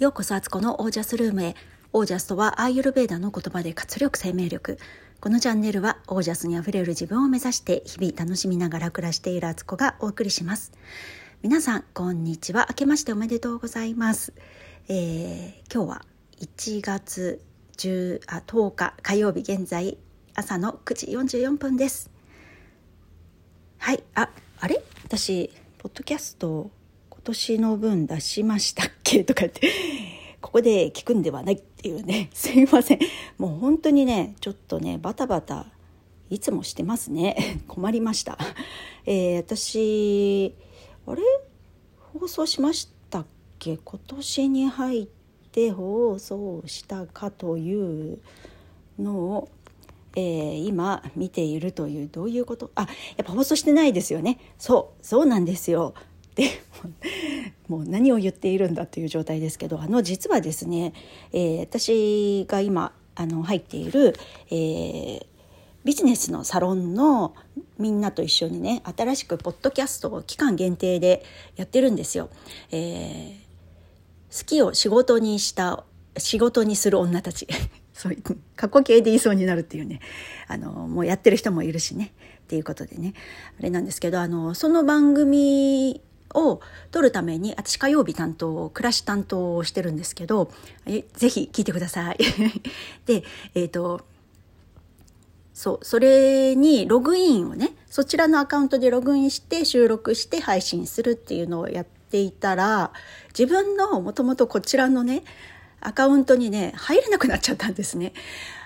ようこそアツコのオージャスルームへ。オージャスとはアーユルベーダの言葉で活力生命力。このチャンネルはオージャスにあふれる自分を目指して日々楽しみながら暮らしているアツコがお送りします。皆さん、こんにちは。明けましておめでとうございます。えー、今日は1月10あ10日火曜日現在朝の9時44分です。はい、あ、あれ？私、ポッドキャスト今年の分出しましたっけ？とか言って ここで聞くんではないっていうね すいません。もう本当にねちょっとねバタバタいつもしてますね。困りました、えー、私あれ？放送しましたっけ？今年に入って放送したかというのをえー、今見ているというどういうこと？あやっぱ放送してないですよね。そうそうなんですよ。もう何を言っているんだという状態ですけどあの実はですね、えー、私が今あの入っている、えー、ビジネスのサロンのみんなと一緒にね新しくポッドキャストを期間限定でやってるんですよ。えー、好きを仕事にした仕事にする女たち。そういう過去形で言いそうになるっていうね。あのもうやってる人もいるしね。っていうことでね。あれなんですけどあのその番組を撮るために私火曜日担当暮らし担当をしてるんですけどぜひ聞いてください。でえっ、ー、とそうそれにログインをねそちらのアカウントでログインして収録して配信するっていうのをやっていたら自分のもともとこちらのねアカウントにね入れなくなっちゃったんですね。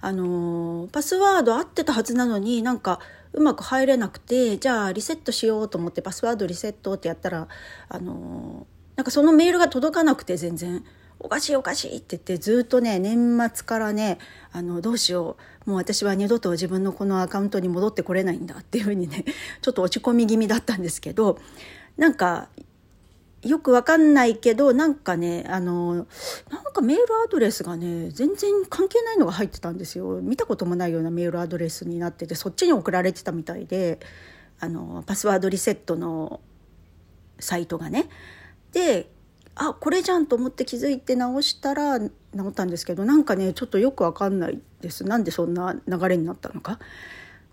あのパスワード合ってたはずなのになんかうまく入れなくてじゃあリセットしようと思ってパスワードリセットってやったらあのなんかそのメールが届かなくて全然。おかしいおかしいって言ってずっとね年末からねあのどうしよう。もう私は二度と自分のこのアカウントに戻ってこれないんだっていうふうにねちょっと落ち込み気味だったんですけどなんかよくわかんないけどなんかねあのなんかメールアドレスがね全然関係ないのが入ってたんですよ。見たこともないようなメールアドレスになっててそっちに送られてたみたいであのパスワードリセットのサイトがね。であこれじゃんと思って気づいて直したら直ったんですけどなんかねちょっとよくわかんないです。なんでそんな流れになったのか。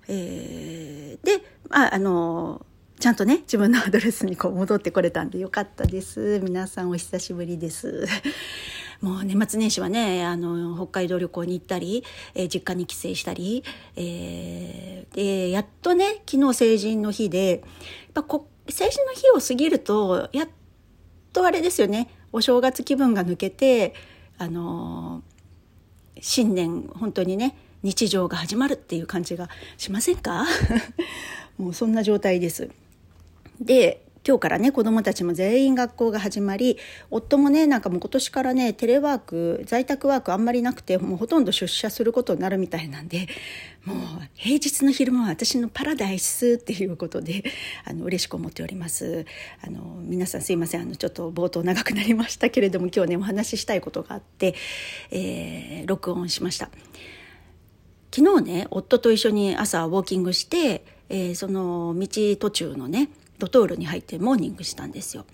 えー、で、まあ、あのちゃんとね自分のアドレスにこう戻ってこれたんでよかったです。皆さんお久しぶりです。もう年末年始はねあの北海道旅行に行ったり、えー、実家に帰省したり、えー、でやっとね昨日成人の日でやっぱこ成人の日を過ぎるとやっとあれですよね。お正月気分が抜けてあの新年本当にね日常が始まるっていう感じがしませんか？もうそんな状態です。で今日からね子どもたちも全員学校が始まり夫もねなんかもう今年からねテレワーク在宅ワークあんまりなくてもうほとんど出社することになるみたいなんでもう平日の昼間は私のパラダイスっていうことであの嬉しく思っております。あの皆さんすいません。あのちょっと冒頭長くなりましたけれども今日ねお話ししたいことがあって、えー、録音しました。昨日ね夫と一緒に朝ウォーキングして、えー、その道途中のねドトールに入ってモーニングしたんですよ。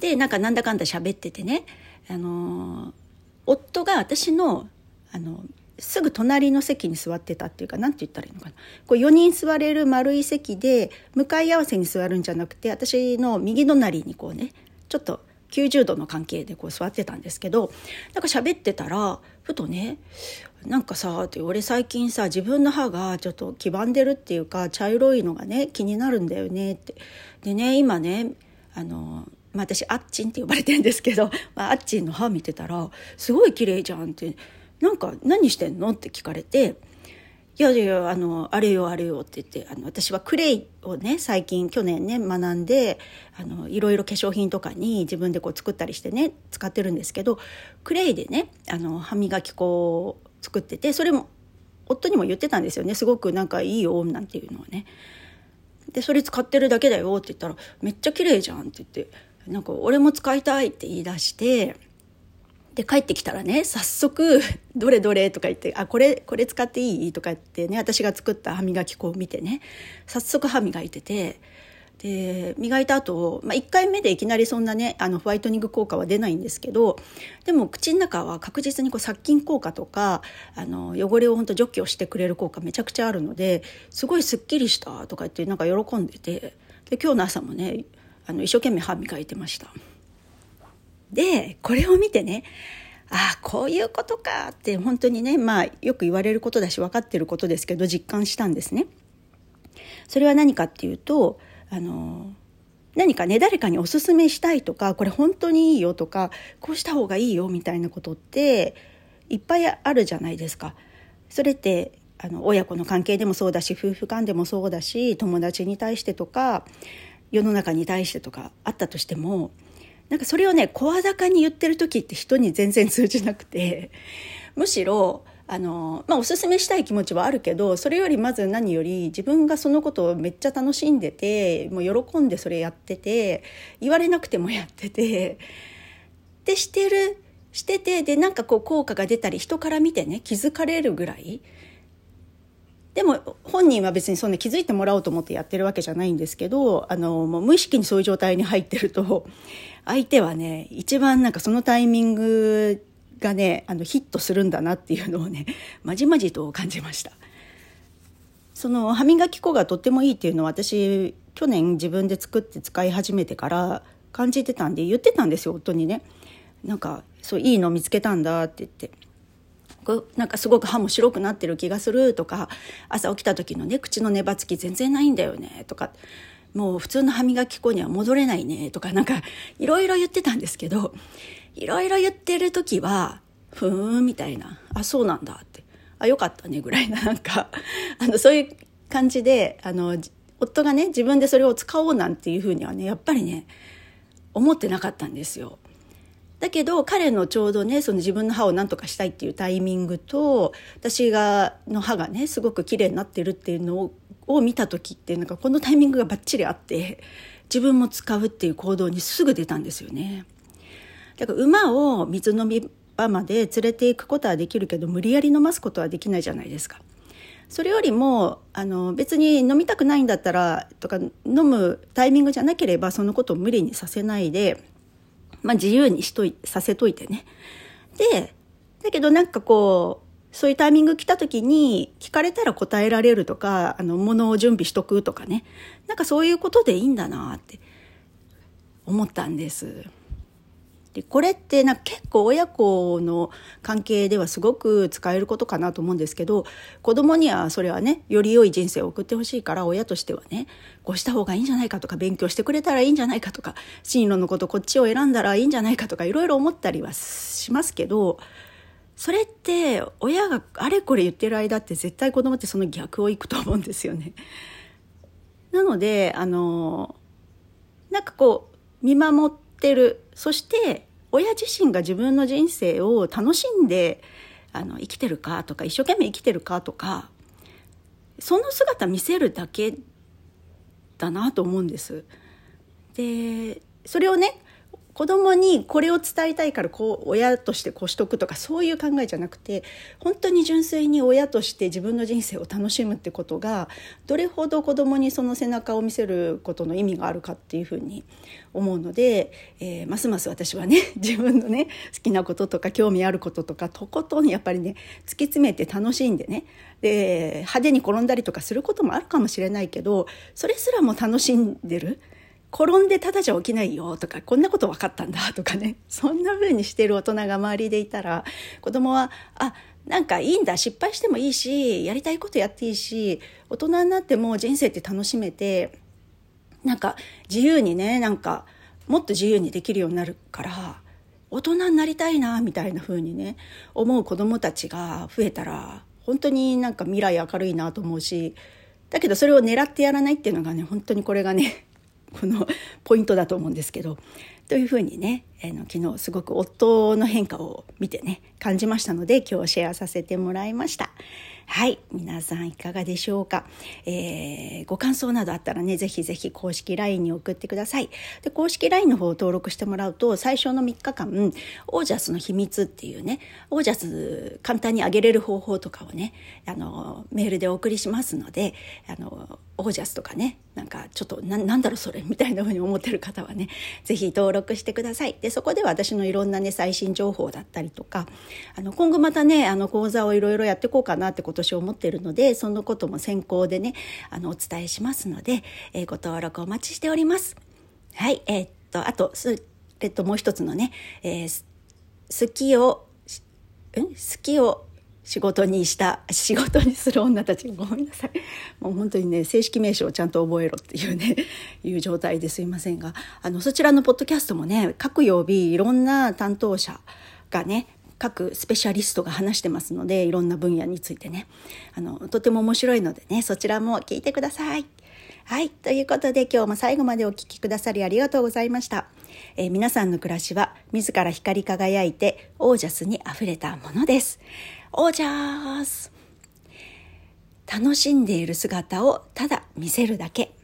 でなんかなんだかんだ喋っててね、あの夫が私のあのすぐ隣の席に座ってたっていうか何て言ったらいいのかなこう4人座れる丸い席で向かい合わせに座るんじゃなくて私の右隣にこうねちょっと90度の関係でこう座ってたんですけどなんか喋ってたらふとねなんかさ俺最近さ自分の歯がちょっと黄ばんでるっていうか茶色いのがね気になるんだよねって。でね今ねあの、まあ、私あっちんって呼ばれてるんですけど、まあ、あっちんの歯見てたらすごい綺麗じゃんってなんか何してんの？って聞かれてやいやあのあれよあれよって言ってあの私はクレイをね最近去年ね学んであのいろいろ化粧品とかに自分でこう作ったりしてね使ってるんですけどクレイでねあの歯磨き粉を作っててそれも夫にも言ってたんですよねすごくなんかいいよなんていうのはね。でそれ使ってるだけだよって言ったらめっちゃ綺麗じゃんって言ってなんか俺も使いたいって言い出してで帰ってきたらね早速「どれどれ?」とか言って「あこれこれ使っていい?」とか言ってね私が作った歯磨き粉を見てね早速歯磨いててで磨いた後、まあ1回目でいきなりそんなねあのホワイトニング効果は出ないんですけどでも口の中は確実にこう殺菌効果とかあの汚れを本当除去してくれる効果めちゃくちゃあるのですごいすっきりしたとか言ってなんか喜んでてで今日の朝もねあの一生懸命歯磨いてました。でこれを見てねああこういうことかって本当にねまあよく言われることだし分かってることですけど実感したんですね。それは何かっていうとあの何かね誰かにおすすめしたいとかこれ本当にいいよとかこうした方がいいよみたいなことっていっぱいあるじゃないですか。それってあの親子の関係でもそうだし夫婦間でもそうだし友達に対してとか世の中に対してとかあったとしてもなんかそれをね声高に言ってる時って人に全然通じなくて むしろあの、まあ、おすすめしたい気持ちはあるけどそれよりまず何より自分がそのことをめっちゃ楽しんでてもう喜んでそれやってて言われなくてもやっててでしてるしててでなんかこう効果が出たり人から見てね気づかれるぐらいでも本人は別にそんな気づいてもらおうと思ってやってるわけじゃないんですけどあのもう無意識にそういう状態に入ってると 相手はね一番なんかそのタイミングがねあのヒットするんだなっていうのをね まじまじと感じました。その歯磨き粉がとってもいいっていうのは私去年自分で作って使い始めてから感じてたんで言ってたんですよ夫にね。なんかそういいの見つけたんだって言って。なんかすごく歯も白くなってる気がするとか朝起きた時のね口の粘つき全然ないんだよねとかもう普通の歯磨き粉には戻れないねとかなんかいろいろ言ってたんですけどいろいろ言ってる時は、ふーんみたいな、あ、そうなんだって、あ、よかったねぐらいな、なんか、あの、そういう感じで、あの、夫がね、自分でそれを使おうなんていうふうにはね、やっぱりね、思ってなかったんですよ。だけど彼のちょうどねその自分の歯を何とかしたいっていうタイミングと私がの歯がねすごく綺麗になってるっていうのを見た時ってなんかこのタイミングがバッチリあって自分も使うっていう行動にすぐ出たんですよね。だから馬を水飲み場まで連れていくことはできるけど無理やり飲ますことはできないじゃないですか。それよりもあの別に飲みたくないんだったらとか飲むタイミングじゃなければそのことを無理にさせないで、まあ、自由にしといさせといてね。でだけどなんかこうそういうタイミング来た時に聞かれたら答えられるとかあの物を準備しとくとかねなんかそういうことでいいんだなって思ったんです。でこれってな結構親子の関係ではすごく使えることかなと思うんですけど子供にはそれはねより良い人生を送ってほしいから親としてはねこうした方がいいんじゃないかとか勉強してくれたらいいんじゃないかとか進路のことこっちを選んだらいいんじゃないかとかいろいろ思ったりはしますけどそれって親があれこれ言ってる間って絶対子供ってその逆をいくと思うんですよね。なのであのなんかこう見守ってるそして親自身が自分の人生を楽しんであの生きてるかとか一生懸命生きてるかとかその姿見せるだけだなと思うんです。でそれをね子供にこれを伝えたいからこう親としてこうしとくとかそういう考えじゃなくて本当に純粋に親として自分の人生を楽しむってことがどれほど子供にその背中を見せることの意味があるかっていうふうに思うので、えー、ますます私はね自分のね好きなこととか興味あることとかとことんやっぱりね突き詰めて楽しんでねで派手に転んだりとかすることもあるかもしれないけどそれすらも楽しんでる。転んでただじゃ起きないよとかこんなこと分かったんだとかね。そんな風にしてる大人が周りでいたら子供はあなんかいいんだ。失敗してもいいしやりたいことやっていいし大人になっても人生って楽しめてなんか自由にねなんかもっと自由にできるようになるから大人になりたいなみたいな風にね思う子供たちが増えたら本当になんか未来明るいなと思うしだけどそれを狙ってやらないっていうのがね本当にこれがねこのポイントだと思うんですけどというふうにね、えあの昨日すごく夫の変化を見てね感じましたので今日シェアさせてもらいました。はい。皆さんいかがでしょうか？えー、ご感想などあったらね、ぜひぜひ公式 LINE に送ってください。で、公式 LINE の方を登録してもらうと、最初の3日間、オージャスの秘密っていうね、オージャス簡単に上げれる方法とかをね、あの、メールでお送りしますので、あの、オージャスとかね、なんかちょっとな、なんだろうそれみたいな風に思ってる方はね、ぜひ登録してください。で、そこで私のいろんなね、最新情報だったりとか、あの、今後またね、あの、講座をいろいろやっていこうかなって今年思ってるので、そのことも先行でね、あの、お伝えしますので、えー、ご登録お待ちしております。はい、えー、っと、あと、す、えっと、もう一つのね、えー、好きを、ん？好きを仕事にした仕事にする女たち。ごめんなさい。もう本当にね正式名称をちゃんと覚えろっていうね いう状態ですいませんが。あのそちらのポッドキャストもね各曜日いろんな担当者がね各スペシャリストが話してますのでいろんな分野についてねあのとても面白いのでねそちらも聞いてください。はい。ということで今日も最後までお聴きくださりありがとうございました。えー、皆さんの暮らしは自ら光り輝いてオージャスに溢れたものです。オージャース楽しんでいる姿をただ見せるだけ